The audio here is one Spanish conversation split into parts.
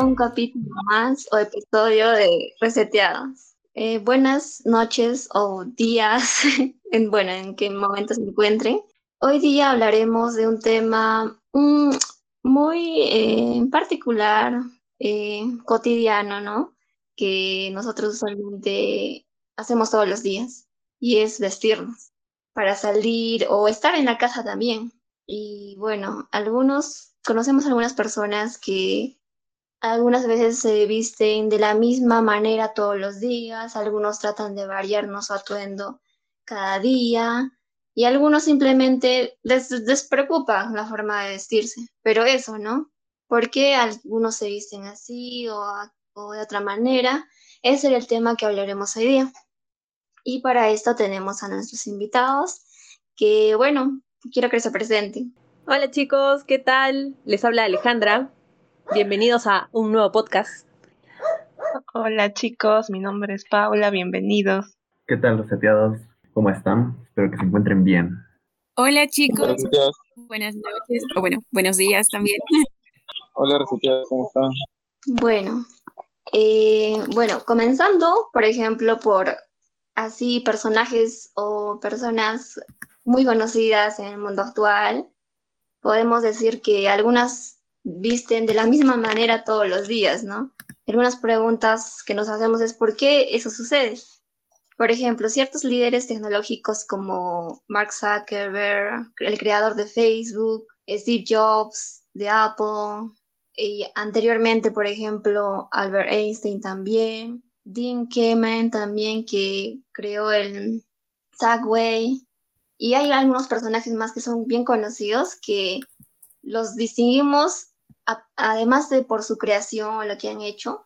Un capítulo más o episodio de Reseteados. Eh, buenas noches o días, en, bueno, en qué momento se encuentren. Hoy día hablaremos de un tema mm, muy eh, particular, eh, cotidiano, ¿no? Que nosotros usualmente hacemos todos los días y es vestirnos para salir o estar en la casa también. Y bueno, algunos, conocemos algunas personas que algunas veces se visten de la misma manera todos los días, algunos tratan de variarnos su atuendo cada día y algunos simplemente les despreocupa la forma de vestirse. Pero eso, ¿no? ¿Por qué algunos se visten así o, o de otra manera? Ese es el tema que hablaremos hoy día. Y para esto tenemos a nuestros invitados, que bueno, quiero que se presenten. Hola chicos, ¿qué tal? Les habla Alejandra. Bienvenidos a un nuevo podcast. Hola chicos, mi nombre es Paula, bienvenidos. ¿Qué tal los seteados? ¿Cómo están? Espero que se encuentren bien. Hola chicos, buenas noches, o bueno, buenos días también. Hola reseteados, ¿cómo están? Bueno, eh, bueno, comenzando, por ejemplo, por así personajes o personas muy conocidas en el mundo actual, podemos decir que algunas visten de la misma manera todos los días, ¿no? Algunas preguntas que nos hacemos es ¿por qué eso sucede? Por ejemplo, ciertos líderes tecnológicos como Mark Zuckerberg, el creador de Facebook, Steve Jobs de Apple, y anteriormente, por ejemplo, Albert Einstein también, Dean Kamen también que creó el Segway, y hay algunos personajes más que son bien conocidos que los distinguimos, además de por su creación o lo que han hecho,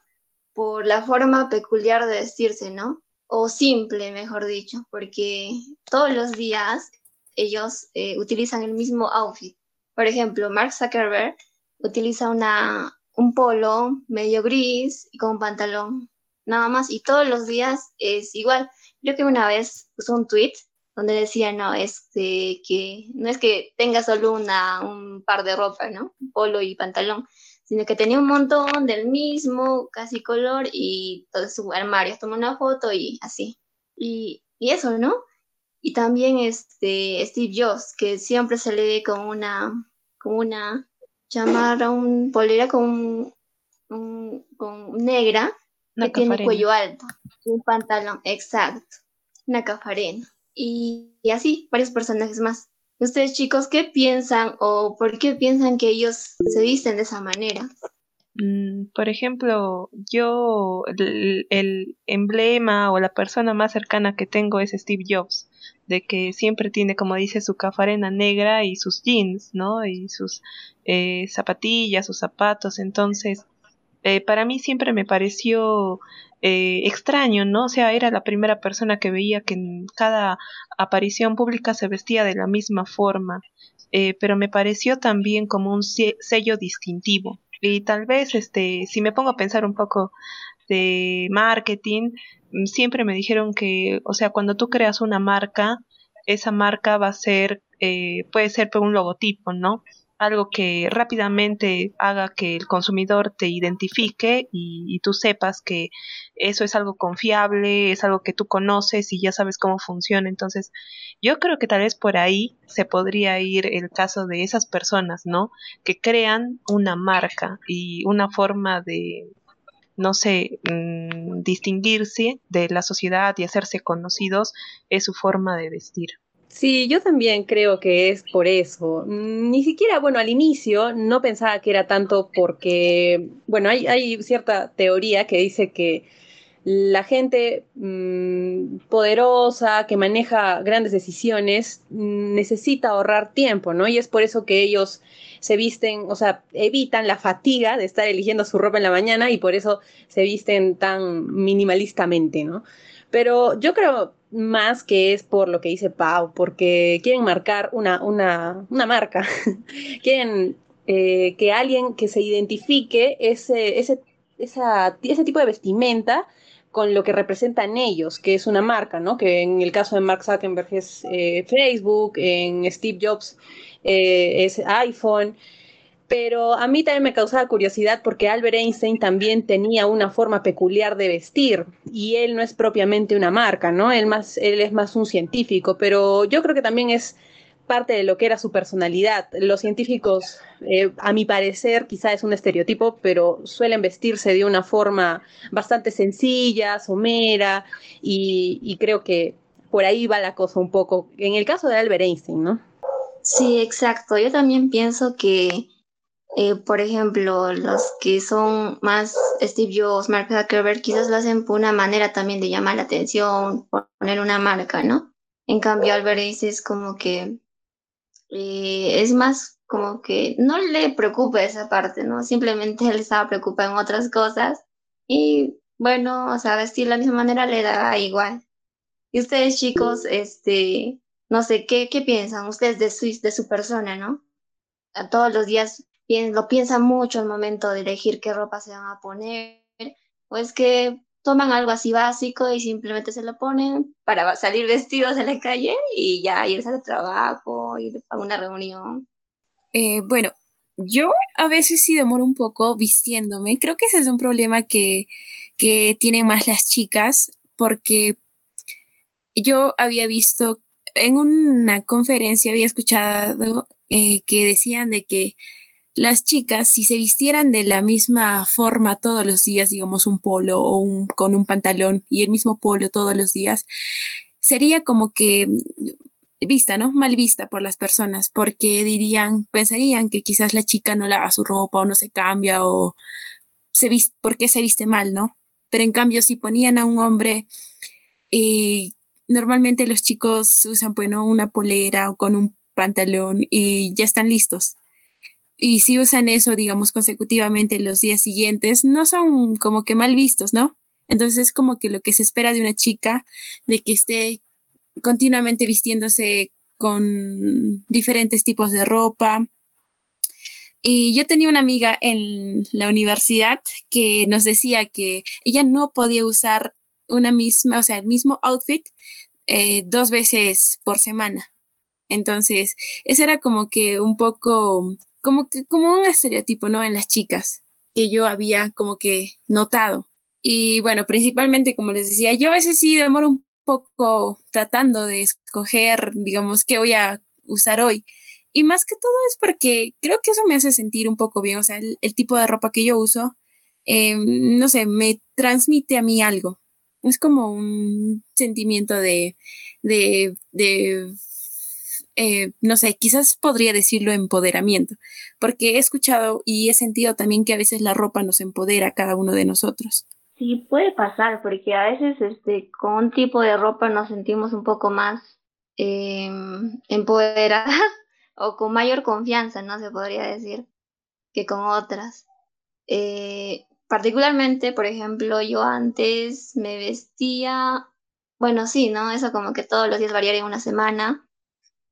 por la forma peculiar de vestirse, ¿no? O simple, mejor dicho, porque todos los días ellos eh, utilizan el mismo outfit. Por ejemplo, Mark Zuckerberg utiliza una, un polo medio gris y con pantalón, nada más, y todos los días es igual. Yo que una vez puso un tweet donde decía, no, este, que no es que tenga solo una, un par de ropa, ¿no? Polo y pantalón, sino que tenía un montón del mismo, casi color, y todo su armario, tomó una foto y así. Y, y eso, ¿no? Y también este Steve Jobs, que siempre se le ve con una, con una chamarra, un polera con, un, con negra, que tiene cuello alto, un pantalón, exacto, una cafarena y, así, varios personajes más. Ustedes chicos, ¿qué piensan o por qué piensan que ellos se visten de esa manera? Mm, por ejemplo, yo el, emblema o la persona más cercana que tengo es Steve Jobs, de que siempre tiene, como dice, su cafarena negra y sus jeans, ¿no? Y sus eh, zapatillas, sus zapatos. Entonces, eh, para mí siempre me pareció eh, extraño, ¿no? O sea, era la primera persona que veía que en cada aparición pública se vestía de la misma forma, eh, pero me pareció también como un sello distintivo. Y tal vez, este, si me pongo a pensar un poco de marketing, mm, siempre me dijeron que, o sea, cuando tú creas una marca, esa marca va a ser, eh, puede ser un logotipo, ¿no? Algo que rápidamente haga que el consumidor te identifique y, tú sepas que eso es algo confiable, es algo que tú conoces y ya sabes cómo funciona. Entonces, yo creo que tal vez por ahí se podría ir el caso de esas personas, ¿no? Que crean una marca y una forma de, no sé, mm, distinguirse de la sociedad y hacerse conocidos es su forma de vestir. Sí, yo también creo que es por eso. Mm, ni siquiera, bueno, al inicio no pensaba que era tanto porque, bueno, hay, cierta teoría que dice que la gente mm, poderosa que maneja grandes decisiones mm, necesita ahorrar tiempo, ¿no? Y es por eso que ellos se visten, o sea, evitan la fatiga de estar eligiendo su ropa en la mañana y por eso se visten tan minimalistamente, ¿no? Pero yo creo más que es por lo que dice Pau, porque quieren marcar una, una, una marca, quieren eh, que alguien que se identifique ese, ese, esa, ese tipo de vestimenta con lo que representan ellos, que es una marca, ¿no? Que en el caso de Mark Zuckerberg es eh, Facebook, en Steve Jobs eh, es iPhone. Pero a mí también me causaba curiosidad porque Albert Einstein también tenía una forma peculiar de vestir y él no es propiamente una marca, ¿no? Él, más, él es más un científico, pero yo creo que también es parte de lo que era su personalidad. Los científicos, eh, a mi parecer, quizá es un estereotipo, pero suelen vestirse de una forma bastante sencilla, somera, y, y creo que por ahí va la cosa un poco. En el caso de Albert Einstein, ¿no? Sí, exacto. Yo también pienso que eh, por ejemplo, los que son más Steve Jobs, Mark Zuckerberg, quizás lo hacen por una manera también de llamar la atención, poner una marca, ¿no? En cambio, Albert es como que eh, es más como que no le preocupa esa parte, ¿no? Simplemente él estaba preocupado en otras cosas y bueno, o sea, vestir de la misma manera le da igual. Y ustedes, chicos, este, no sé, ¿qué, qué piensan ustedes de su, de su persona, ¿no? Todos los días lo piensan mucho al momento de elegir qué ropa se van a poner, o es que toman algo así básico y simplemente se lo ponen para salir vestidos de la calle y ya irse al trabajo, ir a una reunión. Eh, bueno, yo a veces sí demoro un poco vistiéndome. Creo que ese es un problema que, que tienen más las chicas, porque yo había visto en una conferencia, había escuchado eh, que decían de que las chicas, si se vistieran de la misma forma todos los días, digamos un polo o un, con un pantalón y el mismo polo todos los días, sería como que vista, ¿no? Mal vista por las personas, porque dirían, pensarían que quizás la chica no lava su ropa o no se cambia o se viste, porque se viste mal, ¿no? Pero en cambio, si ponían a un hombre, eh, normalmente los chicos usan, bueno, una polera o con un pantalón y ya están listos y si usan eso, digamos, consecutivamente los días siguientes, no son como que mal vistos, ¿no? Entonces es como que lo que se espera de una chica, de que esté continuamente vistiéndose con diferentes tipos de ropa. Y yo tenía una amiga en la universidad que nos decía que ella no podía usar una misma, o sea, el mismo outfit eh, dos veces por semana. Entonces, eso era como que un poco como que, como un estereotipo, ¿no? En las chicas que yo había como que notado. Y bueno, principalmente, como les decía, yo a veces sí demoro un poco tratando de escoger, digamos, qué voy a usar hoy. Y más que todo es porque creo que eso me hace sentir un poco bien, o sea, el, tipo de ropa que yo uso, em, no sé, me transmite a mí algo. Es como un sentimiento de, de, de eh, no sé, quizás podría decirlo empoderamiento, porque he escuchado y he sentido también que a veces la ropa nos empodera a cada uno de nosotros. Sí, puede pasar, porque a veces este, con un tipo de ropa nos sentimos un poco más eh, empoderadas o con mayor confianza, ¿no? Se podría decir, que con otras. Eh, particularmente, por ejemplo, yo antes me vestía, bueno, sí, ¿no? Eso como que todos los días variaría en una semana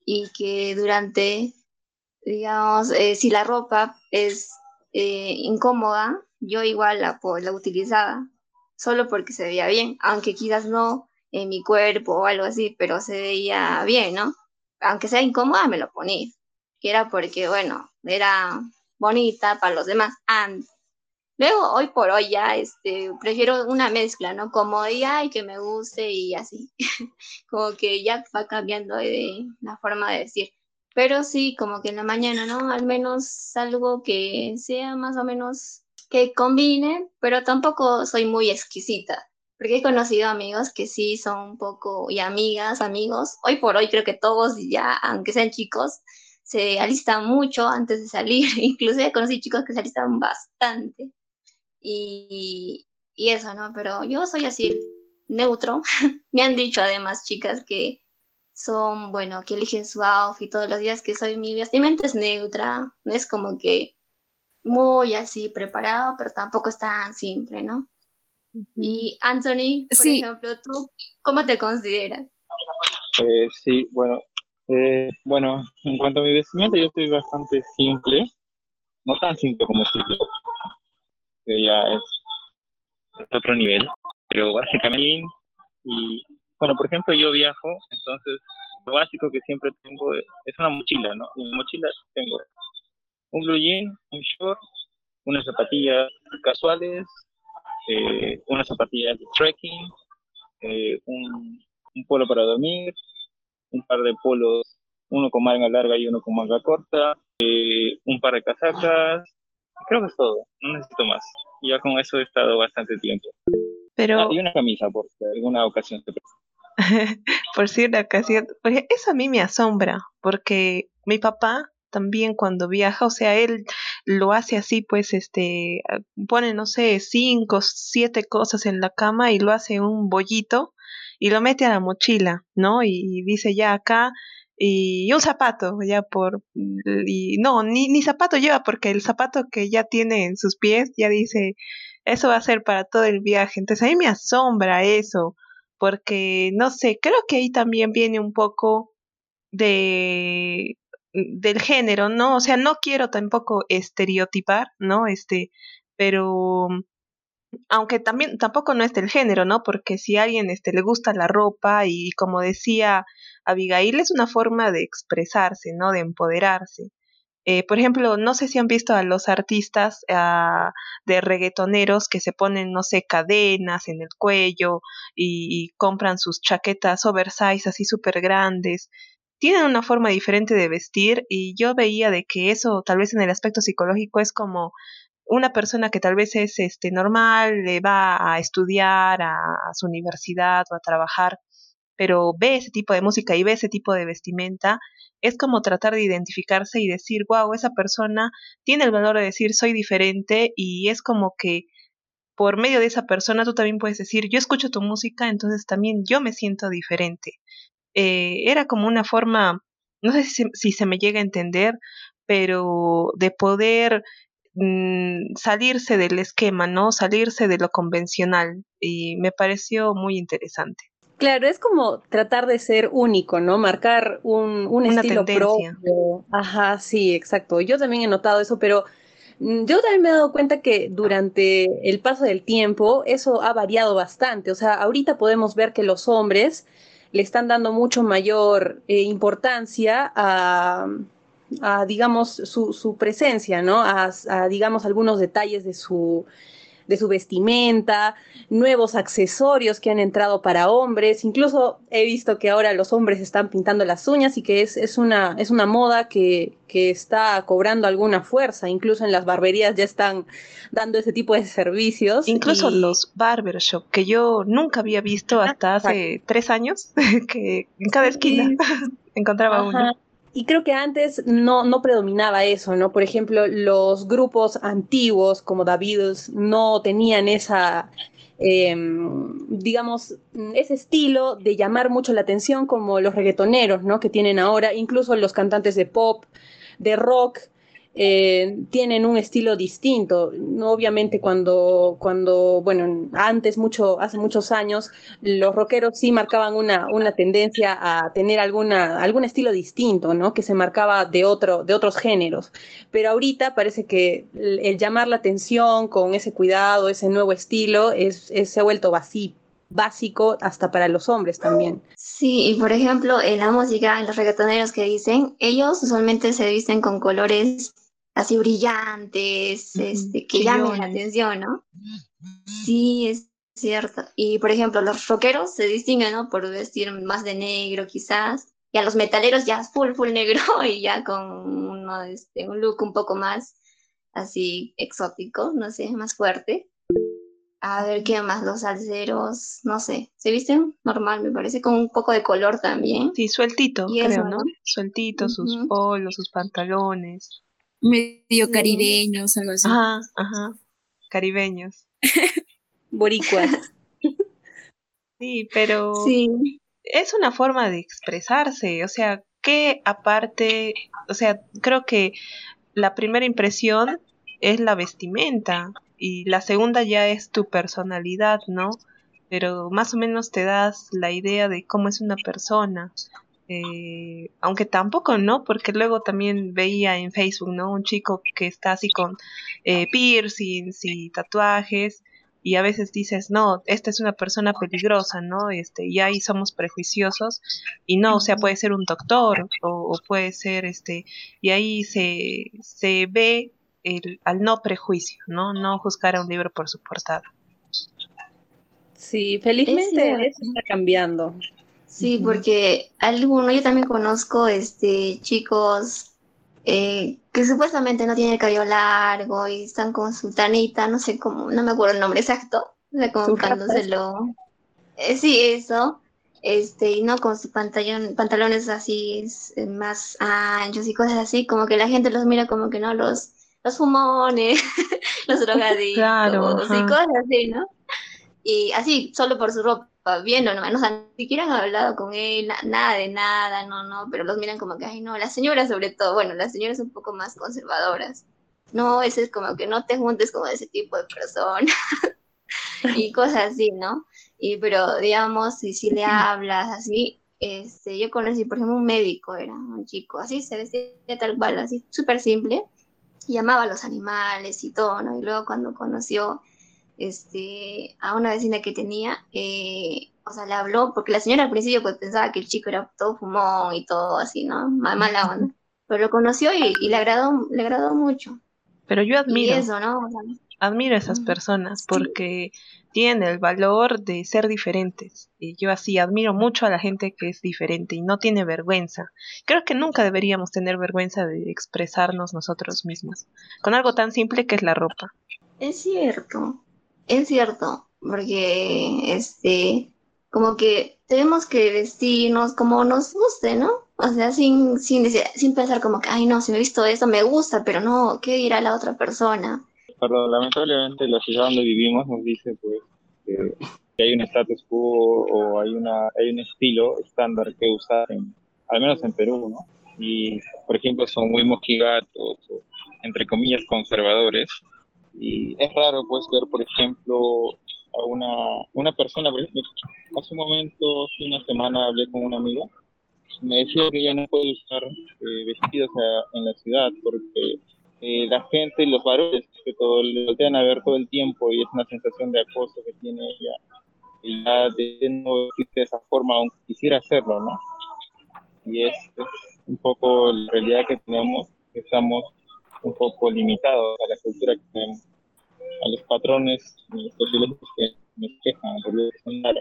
y que durante, digamos, eh, si la ropa es eh, incómoda, yo igual la, la utilizaba, solo porque se veía bien, aunque quizás no en mi cuerpo o algo así, pero se veía bien, ¿no? Aunque sea incómoda, me lo ponía. Que era porque, bueno, era bonita para los demás. antes Luego, hoy por hoy ya, este, prefiero una mezcla, ¿no? Como y que me guste y así. como que ya va cambiando de la forma de decir. Pero sí, como que en la mañana, ¿no? Al menos algo que sea más o menos que combine, pero tampoco soy muy exquisita. Porque he conocido amigos que sí son un poco, y amigas, amigos. Hoy por hoy creo que todos ya, aunque sean chicos, se alistan mucho antes de salir. Inclusive conocí chicos que se alistan bastante y, eso, ¿no? Pero yo soy así, neutro. Me han dicho además, chicas, que son, bueno, que eligen su outfit todos los días, que soy mi vestimenta es neutra, no es como que muy así preparado, pero tampoco es tan simple, ¿no? Y Anthony, por ejemplo, ¿tú cómo te consideras? Eh, sí, bueno, eh, bueno, en cuanto a mi vestimenta, yo estoy bastante simple, no tan simple como simple, ya es, otro nivel, pero básicamente, y bueno, por ejemplo, yo viajo, entonces lo básico que siempre tengo es una mochila, ¿no? En mi mochila tengo un blue jean, un short, unas zapatillas casuales, eh, unas zapatillas de trekking, eh, un, un polo para dormir, un par de polos, uno con manga larga y uno con manga corta, eh, un par de casacas, creo que es todo, no necesito más. Ya con eso he estado bastante tiempo. Pero, Ah, y una camisa por si alguna ocasión por cierta ocasión, porque eso a mí me asombra, porque mi papá también cuando viaja, o sea, él lo hace así, pues, este, pone, no sé, cinco, siete cosas en la cama y lo hace un bollito y lo mete a la mochila, ¿no? Y dice ya acá, y un zapato, ya por, y no, ni, ni zapato lleva, porque el zapato que ya tiene en sus pies ya dice, eso va a ser para todo el viaje. Entonces a mí me asombra eso, porque no sé, creo que ahí también viene un poco de del género, ¿no? O sea, no quiero tampoco estereotipar, ¿no? Este, pero aunque también tampoco no es del género, ¿no? Porque si a alguien este le gusta la ropa y como decía Abigail es una forma de expresarse, ¿no? De empoderarse. Eh, por ejemplo, no sé si han visto a los artistas ah, de reggaetoneros que se ponen, no sé, cadenas en el cuello y, y compran sus chaquetas oversize así súper grandes. Tienen una forma diferente de vestir y yo veía de que eso tal vez en el aspecto psicológico es como una persona que tal vez es este normal, le va a estudiar a, a su universidad o a trabajar, pero ve ese tipo de música y ve ese tipo de vestimenta, es como tratar de identificarse y decir, wow, esa persona tiene el valor de decir soy diferente y es como que por medio de esa persona tú también puedes decir, yo escucho tu música, entonces también yo me siento diferente. Eh, era como una forma, no sé si, si se me llega a entender, pero de poder mm, salirse del esquema, ¿no? Salirse de lo convencional y me pareció muy interesante. Claro, es como tratar de ser único, ¿no? Marcar un, un Una estilo tendencia. propio. Ajá, sí, exacto. Yo también he notado eso, pero mm, yo también me he dado cuenta que durante el paso del tiempo eso ha variado bastante. O sea, ahorita podemos ver que los hombres le están dando mucho mayor eh, importancia a, a, digamos, su, su presencia, ¿no? A, a, digamos, algunos detalles de su, de su vestimenta, nuevos accesorios que han entrado para hombres. Incluso he visto que ahora los hombres están pintando las uñas y que es, es, una, es una moda que, que está cobrando alguna fuerza. Incluso en las barberías ya están dando ese tipo de servicios. Incluso y... los barbershop, que yo nunca había visto hasta hace Exacto. tres años, que en cada esquina sí. encontraba Ajá. uno. Y creo que antes no, no predominaba eso, ¿no? Por ejemplo, los grupos antiguos como The no tenían esa, eh, digamos, ese estilo de llamar mucho la atención como los reggaetoneros, ¿no? Que tienen ahora, incluso los cantantes de pop, de rock, eh, tienen un estilo distinto. Obviamente cuando, cuando, bueno, antes, mucho, hace muchos años, los rockeros sí marcaban una, una tendencia a tener alguna, algún estilo distinto, ¿no? Que se marcaba de, otro, de otros géneros. Pero ahorita parece que el, llamar la atención con ese cuidado, ese nuevo estilo, es, es, se ha vuelto vacío básico hasta para los hombres también. Sí, y por ejemplo, en la música, en los reggaetoneros que dicen, ellos usualmente se visten con colores así brillantes, este, que llamen la atención, ¿no? Sí, es cierto. Y por ejemplo, los rockeros se distinguen, ¿no? Por vestir más de negro quizás, y a los metaleros ya full, full negro y ya con uno, este, un look un poco más así exótico, no sé, más fuerte. A ver, ¿qué más? Los salseros, no sé, se visten normal, me parece, con un poco de color también. Sí, sueltito, y creo, eso, ¿no? Sueltito, uh -huh. sus polos, sus pantalones medio caribeños, algo así. Ajá, ajá, caribeños. Boricuas. sí, pero sí. es una forma de expresarse, o sea, que aparte, o sea, creo que la primera impresión es la vestimenta y la segunda ya es tu personalidad, ¿no? Pero más o menos te das la idea de cómo es una persona. Eh, aunque tampoco, ¿no? Porque luego también veía en Facebook, ¿no? Un chico que está así con eh, piercings y tatuajes, y a veces dices, no, esta es una persona peligrosa, ¿no? Este, y ahí somos prejuiciosos y no, o sea, puede ser un doctor o, puede ser, este, y ahí se, se ve el, al no prejuicio, ¿no? No juzgar a un libro por su portada. Sí, felizmente eso está cambiando. Sí, porque alguno, yo también conozco este chicos eh, que supuestamente no tienen el cabello largo y están con su tanita, no sé cómo, no me acuerdo el nombre exacto, de Eh, sí, eso. Este, y no con sus pantalones así eh, más anchos y cosas así, como que la gente los mira como que no, los, los fumones, los drogaditos y cosas así, ¿no? Y así, solo por su ropa bien o no, o sea, ni siquiera han hablado con él, nada de nada, no, no, pero los miran como que, ay, no, las señoras sobre todo, bueno, las señoras un poco más conservadoras. No, ese es como que no te juntes con ese tipo de persona y cosas así, ¿no? Y pero, digamos, si, si le hablas así, este, yo conocí, por ejemplo, un médico, era un chico, así se vestía tal cual, así, súper simple, y amaba a los animales y todo, ¿no? Y luego cuando conoció este, a una vecina que tenía, eh, o sea, le habló, porque la señora al principio pues pensaba que el chico era todo fumón y todo así, ¿no? Mala onda. Pero lo conoció y, le agradó, le agradó mucho. Pero yo admiro. eso, ¿no? admiro a esas personas porque tienen el valor de ser diferentes. Y yo así admiro mucho a la gente que es diferente y no tiene vergüenza. Creo que nunca deberíamos tener vergüenza de expresarnos nosotros mismos con algo tan simple que es la ropa. Es cierto es cierto, porque este, como que tenemos que vestirnos como nos guste, ¿no? O sea, sin, sin, sin pensar como que, ay, no, si me he visto esto, me gusta, pero no, ¿qué dirá la otra persona? Pero lamentablemente la ciudad donde vivimos nos dice, pues, que, hay un status quo o hay, una, hay un estilo estándar que usar, al menos en Perú, ¿no? Y, por ejemplo, son muy mojigatos, entre comillas, conservadores, y es raro pues ver, por ejemplo, a una, una persona, por ejemplo, hace un momento, hace una semana hablé con una amiga, me decía que ella no puede usar eh, vestidos en la ciudad porque eh, la gente, los varones, que todo le voltean a ver todo el tiempo y es una sensación de acoso que tiene ella. Y ya de no vestirse de esa forma, aunque quisiera hacerlo, ¿no? Y es, es un poco la realidad que tenemos, que estamos un poco limitado a la cultura que tenemos, a los patrones y los privilegios que nos quejan,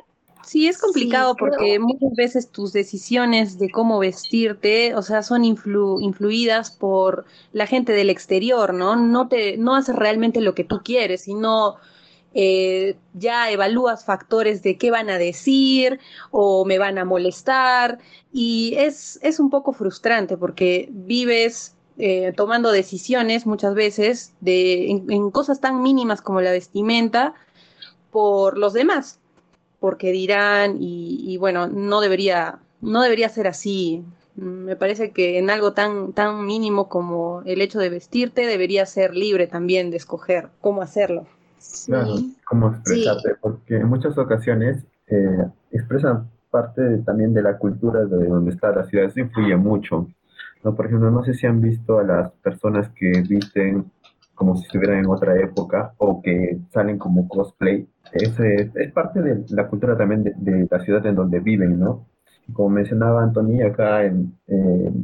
Sí, es complicado porque muchas veces tus decisiones de cómo vestirte, o sea, son influidas por la gente del exterior, ¿no? No te, no haces realmente lo que tú quieres, sino eh, ya evalúas factores de qué van a decir o me van a molestar y es, es un poco frustrante porque vives eh, tomando decisiones muchas veces de, en, cosas tan mínimas como la vestimenta por los demás, porque dirán y, bueno, no debería, no debería ser así. Me parece que en algo tan, tan mínimo como el hecho de vestirte debería ser libre también de escoger cómo hacerlo. Claro, cómo expresarte, porque en muchas ocasiones eh, expresan parte también de la cultura de donde está la ciudad, eso influye mucho. No, por ejemplo, no sé si han visto a las personas que visten como si estuvieran en otra época o que salen como cosplay. Es, es parte de la cultura también de, la ciudad en donde viven, ¿no? Como mencionaba Antonio, acá en,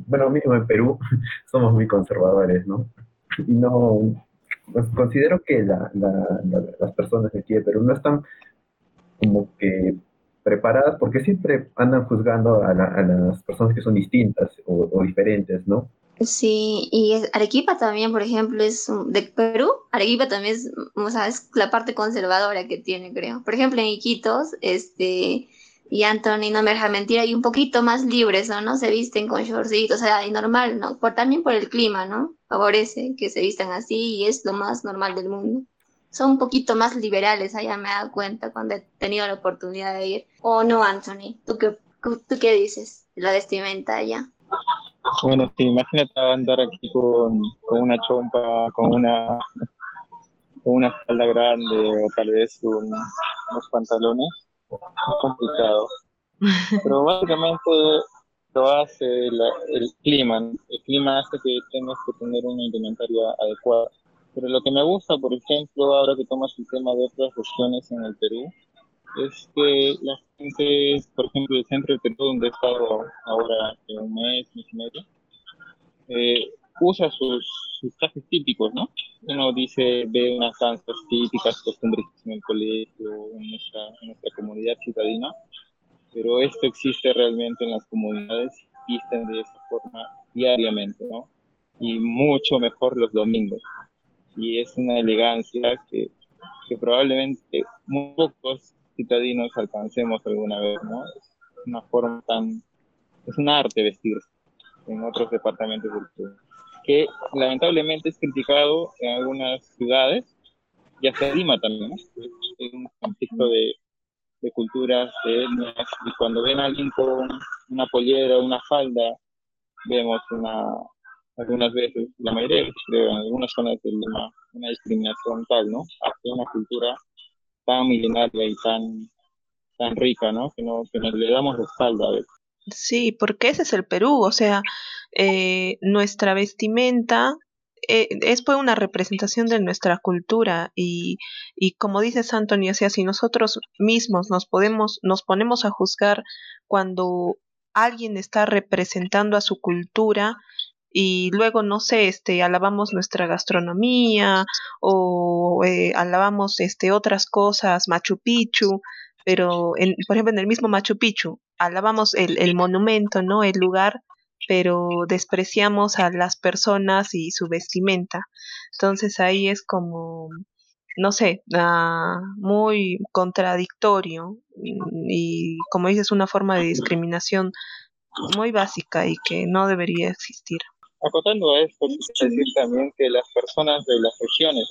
bueno, mismo en Perú somos muy conservadores, ¿no? Y no, pues considero que la, las personas aquí de Perú no están como que preparadas, porque siempre andan juzgando a, las personas que son distintas o, diferentes, ¿no? Sí, y Arequipa también, por ejemplo, es de Perú. Arequipa también sea, es la parte conservadora que tiene, creo. Por ejemplo, en Iquitos, este, y Anthony, no me deja mentir, hay un poquito más libres, ¿no? Se visten con shortcitos, o sea, y normal, ¿no? Por, también por el clima, ¿no? Favorece que se vistan así y es lo más normal del mundo son un poquito más liberales, allá me he dado cuenta cuando he tenido la oportunidad de ir. ¿O no, Anthony? ¿Tú qué, tú qué dices la vestimenta allá? Bueno, sí, imagínate andar aquí con, con una chompa, con una con una grande o tal vez unos pantalones, es complicado. Pero básicamente lo hace el clima. El clima hace que tengas que tener una indumentaria adecuada Pero lo que me gusta, por ejemplo, ahora que tomas el tema de otras regiones en el Perú, es que la gente, por ejemplo, el centro del Perú, donde he estado ahora hace un mes, mes y medio, eh, usa sus, sus trajes típicos, ¿no? Uno dice, ve unas danzas típicas, costumbres en el colegio, en nuestra, comunidad citadina, pero esto existe realmente en las comunidades, existen de esta forma diariamente, ¿no? Y mucho mejor los domingos. Y es una elegancia que, que probablemente muy pocos citadinos alcancemos alguna vez, ¿no? Es una forma tan, es un arte vestirse en otros departamentos del Perú que lamentablemente es criticado en algunas ciudades, y hasta Lima también, es un contexto de, de culturas, de etnias, y cuando ven a alguien con una pollera, una falda, vemos una, algunas veces, la mayoría creo, en algunas zonas de Lima, una discriminación tal, ¿no? Hacia una cultura tan milenaria y tan, tan rica, ¿no? Que, no, que nos le damos la espalda a veces. Sí, porque ese es el Perú, o sea, eh, nuestra vestimenta eh, es pues una representación de nuestra cultura y, y como dices Antonio, o sea, si nosotros mismos nos podemos, nos ponemos a juzgar cuando alguien está representando a su cultura y luego no sé este alabamos nuestra gastronomía o eh, alabamos este otras cosas Machu Picchu pero en, por ejemplo en el mismo Machu Picchu alabamos el, el monumento no el lugar pero despreciamos a las personas y su vestimenta. Entonces ahí es como, no sé, uh, muy contradictorio y como dices, una forma de discriminación muy básica y que no debería existir. Acotando a esto, quiero decir también que las personas de las regiones,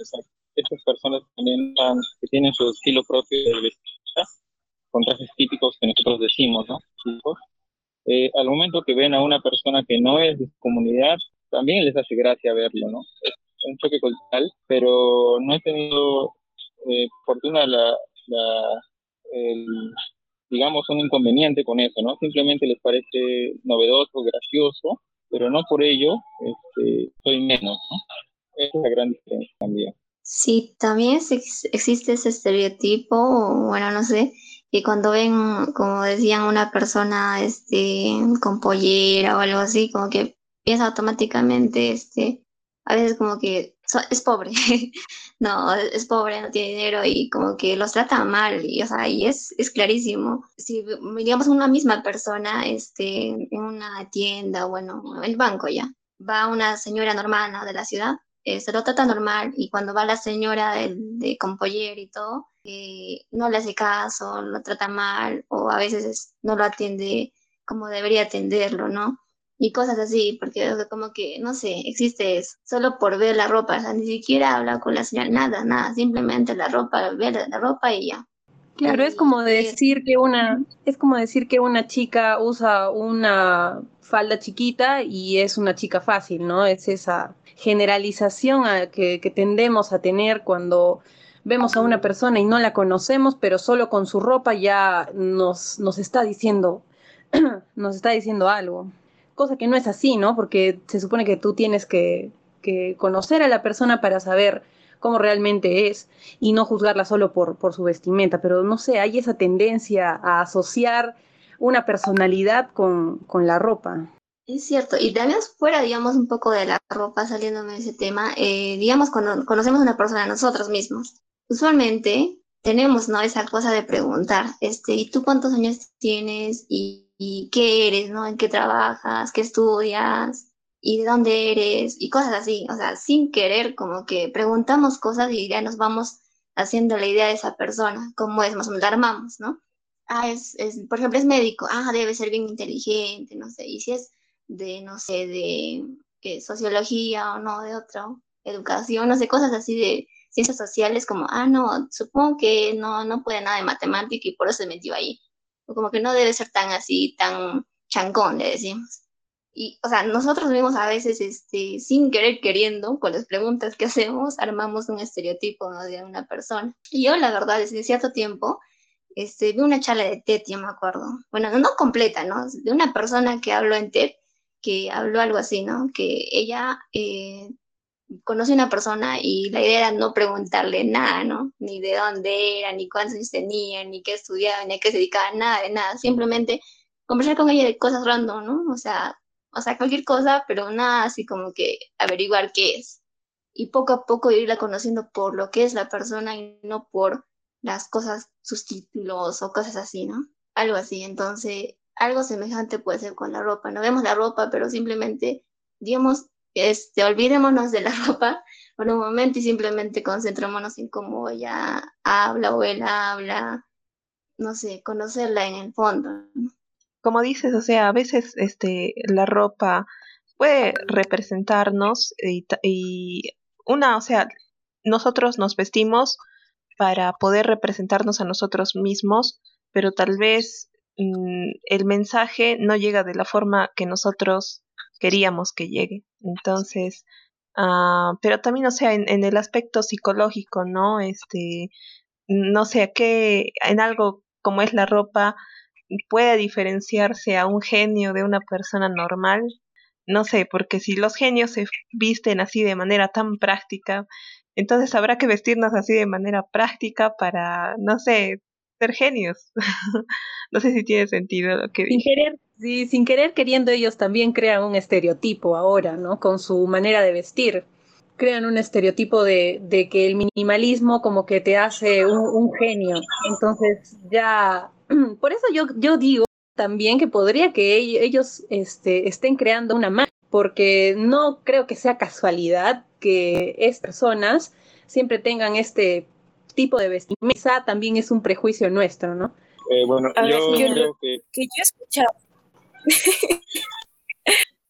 estas personas también que tienen su estilo propio de vestimenta, con trajes típicos que nosotros decimos, ¿no? eh, al momento que ven a una persona que no es de su comunidad, también les hace gracia verlo, ¿no? Es un choque cultural, pero no he tenido eh, fortuna la, la el, digamos, un inconveniente con eso, ¿no? Simplemente les parece novedoso, gracioso, pero no por ello este, soy menos, ¿no? Esa es la gran diferencia también. Sí, también existe ese estereotipo, bueno, no sé, que cuando ven, como decían, una persona este, con pollera o algo así, como que piensa automáticamente, este, a veces como que es pobre, no, es pobre, no tiene dinero y como que los trata mal, y, o sea, y es, es clarísimo. Si, digamos, una misma persona este, en una tienda, bueno, el banco ya, va una señora normal de la ciudad, eh, se lo trata normal y cuando va la señora de, de con y todo, eh, no le hace caso, lo trata mal o a veces no lo atiende como debería atenderlo, ¿no? Y cosas así, porque como que, no sé, existe eso, solo por ver la ropa, o sea, ni siquiera habla con la señora, nada, nada, simplemente la ropa, ver la ropa y ya. Claro, es como decir que una, es como decir que una chica usa una falda chiquita y es una chica fácil, ¿no? Es esa generalización a que, que tendemos a tener cuando vemos a una persona y no la conocemos, pero solo con su ropa ya nos, nos está diciendo, nos está diciendo algo. Cosa que no es así, ¿no? Porque se supone que tú tienes que, conocer a la persona para saber cómo realmente es y no juzgarla solo por, por su vestimenta. Pero no sé, hay esa tendencia a asociar una personalidad con, con la ropa. Es cierto, y también fuera, digamos, un poco de la ropa, saliéndome de ese tema, eh, digamos, cuando conocemos a una persona nosotros mismos, usualmente tenemos, ¿no? Esa cosa de preguntar, este, ¿y tú cuántos años tienes? ¿Y, qué eres, ¿no? ¿En qué trabajas? ¿Qué estudias? ¿Y de dónde eres? Y cosas así, o sea, sin querer, como que preguntamos cosas y ya nos vamos haciendo la idea de esa persona, cómo es, más o la armamos, ¿no? Ah, es, es, por ejemplo, es médico, ah, debe ser bien inteligente, no sé, y si es de, no sé, de ¿qué? sociología o no, de otra educación, no sé, cosas así de ciencias sociales como, ah, no, supongo que no, no puede nada de matemática y por eso se metió ahí. Como que no debe ser tan así, tan chancón, le decimos. Y, o sea, nosotros mismos a veces, este, sin querer queriendo, con las preguntas que hacemos, armamos un estereotipo de una persona. Y yo, la verdad, desde cierto tiempo, este, vi una charla de TED, yo me acuerdo. Bueno, no completa, ¿no? De una persona que habló en TED, que habló algo así, ¿no? Que ella eh, conocí a una persona y la idea era no preguntarle nada, ¿no? Ni de dónde era, ni cuántos años tenía, ni qué estudiaba, ni a qué se dedicaba, nada de nada. Simplemente conversar con ella de cosas random, ¿no? O sea, o sea, cualquier cosa, pero nada así como que averiguar qué es. Y poco a poco irla conociendo por lo que es la persona y no por las cosas, sus títulos o cosas así, ¿no? Algo así. Entonces, algo semejante puede ser con la ropa. No vemos la ropa, pero simplemente, digamos, este, olvidémonos de la ropa por un momento y simplemente concentrémonos en cómo ella habla o él habla, no sé, conocerla en el fondo. Como dices, o sea, a veces este, la ropa puede representarnos y, y una, o sea, nosotros nos vestimos para poder representarnos a nosotros mismos, pero tal vez mm, el mensaje no llega de la forma que nosotros queríamos que llegue. Entonces, uh, pero también, o sea, en, en, el aspecto psicológico, ¿no? Este, no sé, que en algo como es la ropa puede diferenciarse a un genio de una persona normal. No sé, porque si los genios se visten así de manera tan práctica, entonces habrá que vestirnos así de manera práctica para, no sé, ser genios. no sé si tiene sentido lo que sin Querer, sí, sin querer queriendo ellos también crean un estereotipo ahora, ¿no? Con su manera de vestir. Crean un estereotipo de, de que el minimalismo como que te hace un, un genio. Entonces ya, por eso yo, yo digo también que podría que ellos este, estén creando una marca, porque no creo que sea casualidad que estas personas siempre tengan este tipo de vestimenta también es un prejuicio nuestro, ¿no? Eh, bueno, yo, creo que... que yo he escuchado.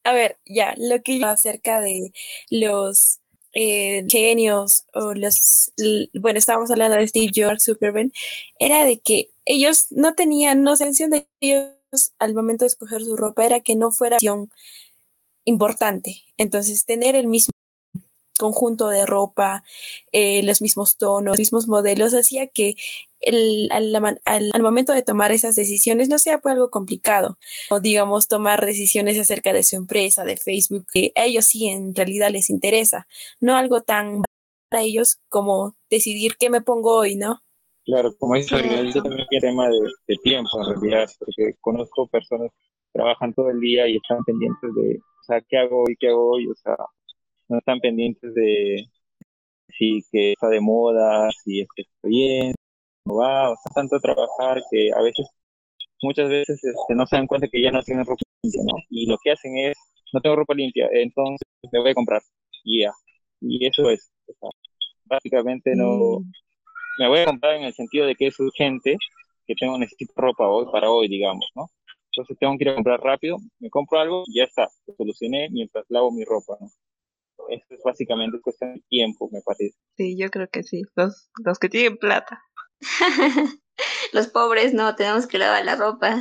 A ver, ya, lo que yo acerca de los eh, genios o los, bueno, estábamos hablando de Steve Jobs, Superman, era de que ellos no tenían, no sensación de ellos al momento de escoger su ropa era que no fuera importante. Entonces, tener el mismo conjunto de ropa, eh, los mismos tonos, los mismos modelos, hacía que el, al, al, momento de tomar esas decisiones no sea pues algo complicado. O digamos, tomar decisiones acerca de su empresa, de Facebook, que a ellos sí en realidad les interesa, no algo tan para ellos como decidir qué me pongo hoy, ¿no? Claro, como dices, también es tema de, de, tiempo en realidad, porque conozco personas que trabajan todo el día y están pendientes de, o sea, ¿qué hago hoy? ¿Qué hago hoy? O sea, no están pendientes de si que está de moda, si es que está bien, no va, o sea, tanto trabajar que a veces, muchas veces este, no se dan cuenta que ya no tienen ropa limpia, ¿no? Y lo que hacen es, no tengo ropa limpia, entonces me voy a comprar, y ya. Y eso es, o sea, básicamente no, mm. me voy a comprar en el sentido de que es urgente, que tengo, necesito ropa hoy para hoy, digamos, ¿no? Entonces tengo que ir a comprar rápido, me compro algo, y ya está, lo solucioné mientras lavo mi ropa, ¿no? Eso es básicamente cuestión de tiempo, me parece. Sí, yo creo que sí. Los, los que tienen plata. los pobres no, tenemos que lavar la ropa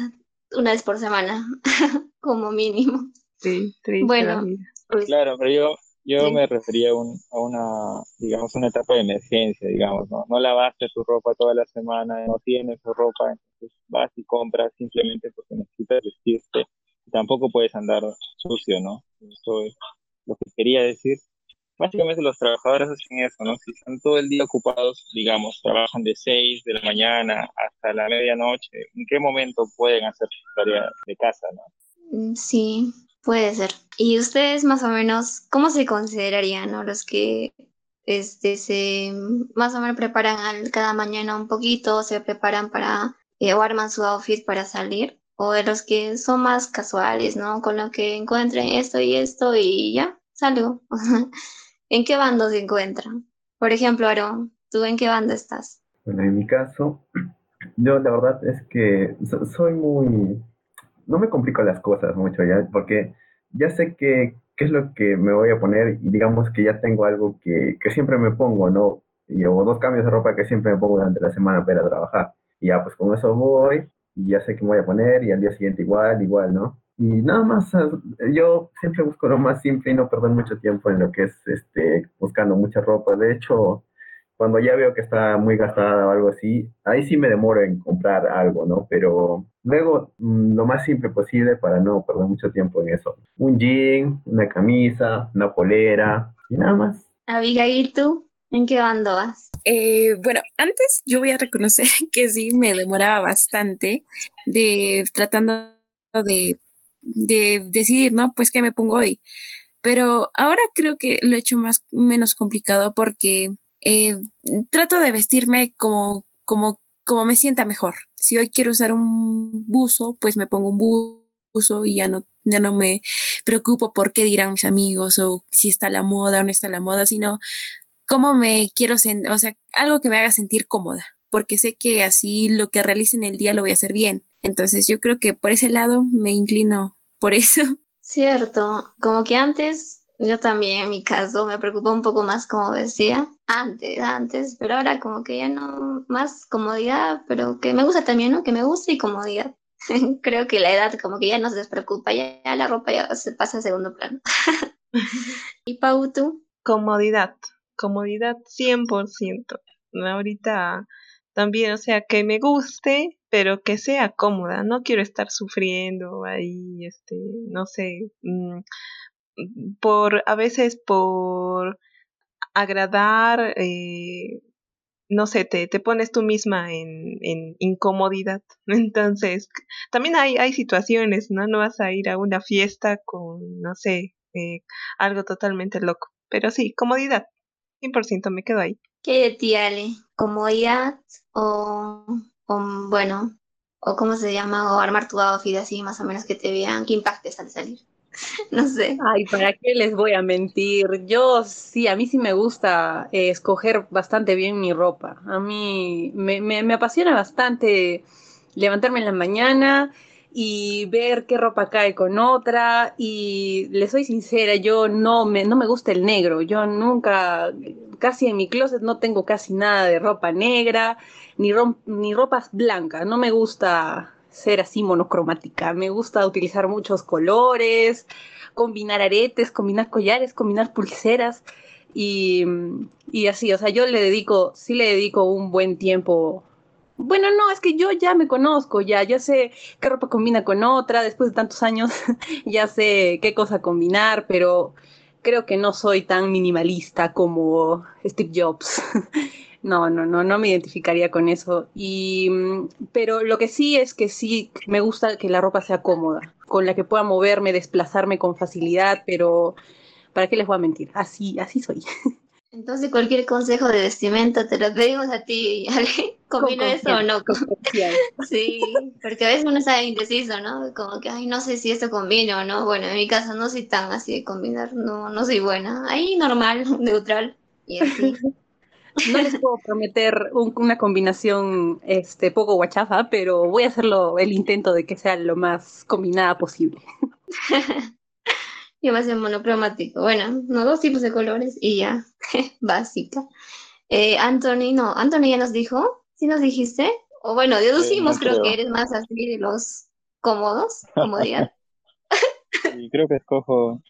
una vez por semana, como mínimo. Sí, triste Bueno, pues, claro, pero yo, yo me refería a, un, a, una, digamos, una etapa de emergencia, digamos, ¿no? No lavaste tu ropa toda la semana, no tienes tu ropa, entonces vas y compras simplemente porque necesitas vestirte. Tampoco puedes andar sucio, ¿no? Eso es lo que quería decir. Básicamente los trabajadores hacen eso, ¿no? Si están todo el día ocupados, digamos, trabajan de 6 de la mañana hasta la medianoche, ¿en qué momento pueden hacer su tarea de casa, no? Mm, sí, puede ser. ¿Y ustedes más o menos cómo se considerarían, ¿no? Los que este, se más o menos preparan cada mañana un poquito, se preparan para eh, o arman su outfit para salir o de los que son más casuales, ¿no? Con lo que encuentren esto y esto y ya, salgo. ¿En qué bando se encuentran? Por ejemplo, Aaron, ¿tú en qué bando estás? Bueno, en mi caso, yo la verdad es que soy muy... No me complico las cosas mucho ya, porque ya sé que, qué es lo que me voy a poner y digamos que ya tengo algo que, que siempre me pongo, ¿no? Y, o dos cambios de ropa que siempre me pongo durante la semana para trabajar. Y ya, pues con eso voy y ya sé qué voy a poner y al día siguiente igual, igual, ¿no? Y nada más, yo siempre busco lo más simple y no perder mucho tiempo en lo que es este, buscando mucha ropa. De hecho, cuando ya veo que está muy gastada o algo así, ahí sí me demoro en comprar algo, ¿no? Pero luego mm, lo más simple posible para no perder mucho tiempo en eso. Un jean, una camisa, una polera y nada más. Abigail, ¿tú en qué bando vas? Eh, bueno, antes yo voy a reconocer que sí me demoraba bastante de tratando de, de decidir, ¿no? Pues qué me pongo hoy. Pero ahora creo que lo he hecho más menos complicado porque eh, trato de vestirme como, como, como me sienta mejor. Si hoy quiero usar un buzo, pues me pongo un buzo y ya no, ya no me preocupo por qué dirán mis amigos o si está la moda o no está la moda, sino cómo me quiero sentir, o sea, algo que me haga sentir cómoda, porque sé que así lo que realice en el día lo voy a hacer bien. Entonces yo creo que por ese lado me inclino por eso. Cierto, como que antes yo también en mi caso me preocupa un poco más como decía antes, antes, pero ahora como que ya no, más comodidad, pero que me gusta también, ¿no? Que me gusta y comodidad. Creo que la edad como que ya no se despreocupa, ya, la ropa ya se pasa a segundo plano. ¿Y Pau, tú? Comodidad, comodidad 100%. Ahorita también, o sea, que me guste, pero que sea cómoda. No quiero estar sufriendo ahí, este, no sé, mm, por, a veces por agradar, eh, no sé, te, te pones tú misma en, en incomodidad. Entonces, también hay, hay situaciones, ¿no? No vas a ir a una fiesta con, no sé, eh, algo totalmente loco. Pero sí, comodidad. 100% me quedo ahí. ¿Qué de ti, Ale? ¿Comodidad o, o, bueno, o cómo se llama, o armar tu outfit así más o menos que te vean, que impactes al salir? no sé. Ay, ¿para qué les voy a mentir? Yo sí, a mí sí me gusta eh, escoger bastante bien mi ropa. A mí me, me, me apasiona bastante levantarme en la mañana y ver qué ropa cae con otra. Y le soy sincera, yo no me, no me gusta el negro. Yo nunca, casi en mi closet no tengo casi nada de ropa negra, ni, ni ropas blancas. No me gusta ser así monocromática. Me gusta utilizar muchos colores, combinar aretes, combinar collares, combinar pulseras y, y así. O sea, yo le dedico, sí le dedico un buen tiempo bueno, no, es que yo ya me conozco, ya, ya sé qué ropa combina con otra, después de tantos años ya sé qué cosa combinar, pero creo que no soy tan minimalista como Steve Jobs. No, no, no, no me identificaría con eso. Y, mm, pero lo que sí es que sí me gusta que la ropa sea cómoda, con la que pueda moverme, desplazarme con facilidad, pero ¿para qué les voy a mentir? Así, así soy. Entonces cualquier consejo de vestimenta te lo pedimos a ti, Ale. ¿Combina eso o no? sí, porque a veces uno está indeciso, ¿no? Como que, ay, no sé si esto combina o no. Bueno, en mi caso no soy tan así de combinar, no, no soy buena. Ahí normal, neutral y así. No les puedo prometer una combinación este, poco guachafa, pero voy a hacerlo el intento de que sea lo más combinada posible. Y va a ser monocromático. Bueno, no dos tipos de colores y ya, básica. Eh, Anthony, no, Anthony ya nos dijo, ¿sí nos dijiste? O bueno, deducimos, creo. que eres más así de los cómodos, comodidad. sí, creo que escojo,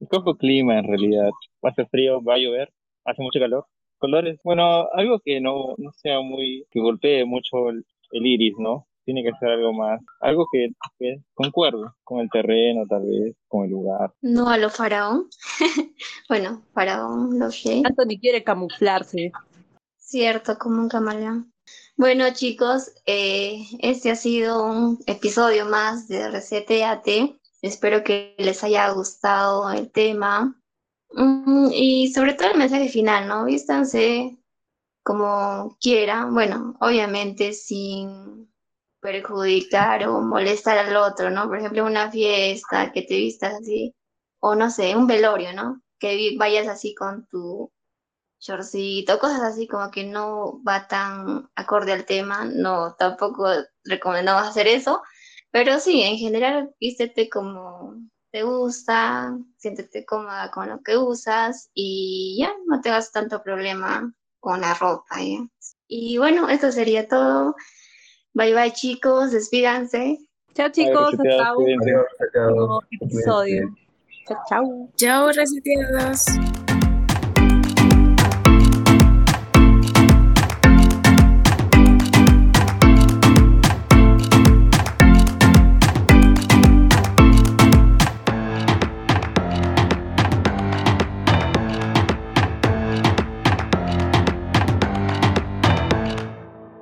escojo clima en realidad. Va a ser frío, va a llover, hace mucho calor colores. Bueno, algo que no, no sea muy, que golpee mucho el, iris, ¿no? Tiene que ser algo más, algo que, que concuerde con el terreno, tal vez, con el lugar. No a lo faraón. bueno, faraón, lo sé. Anthony quiere camuflarse. Cierto, como un camaleón. Bueno, chicos, eh, este ha sido un episodio más de Reseteate. Espero que les haya gustado el tema. Mm, y sobre todo el mensaje final, ¿no? Vístanse como quieran, bueno, obviamente sin perjudicar o molestar al otro, ¿no? Por ejemplo, una fiesta, que te vistas así, o no sé, un velorio, ¿no? Que vayas así con tu shortcito, cosas así como que no va tan acorde al tema, no, tampoco recomendamos hacer eso, pero sí, en general, vístete como te gusta, siéntete cómoda con lo que usas y ya no te hagas tanto problema con la ropa. Y bueno, esto sería todo. Bye bye chicos, despídanse. Chao chicos, hasta un episodio. Chao, chao. Chao, reseteados.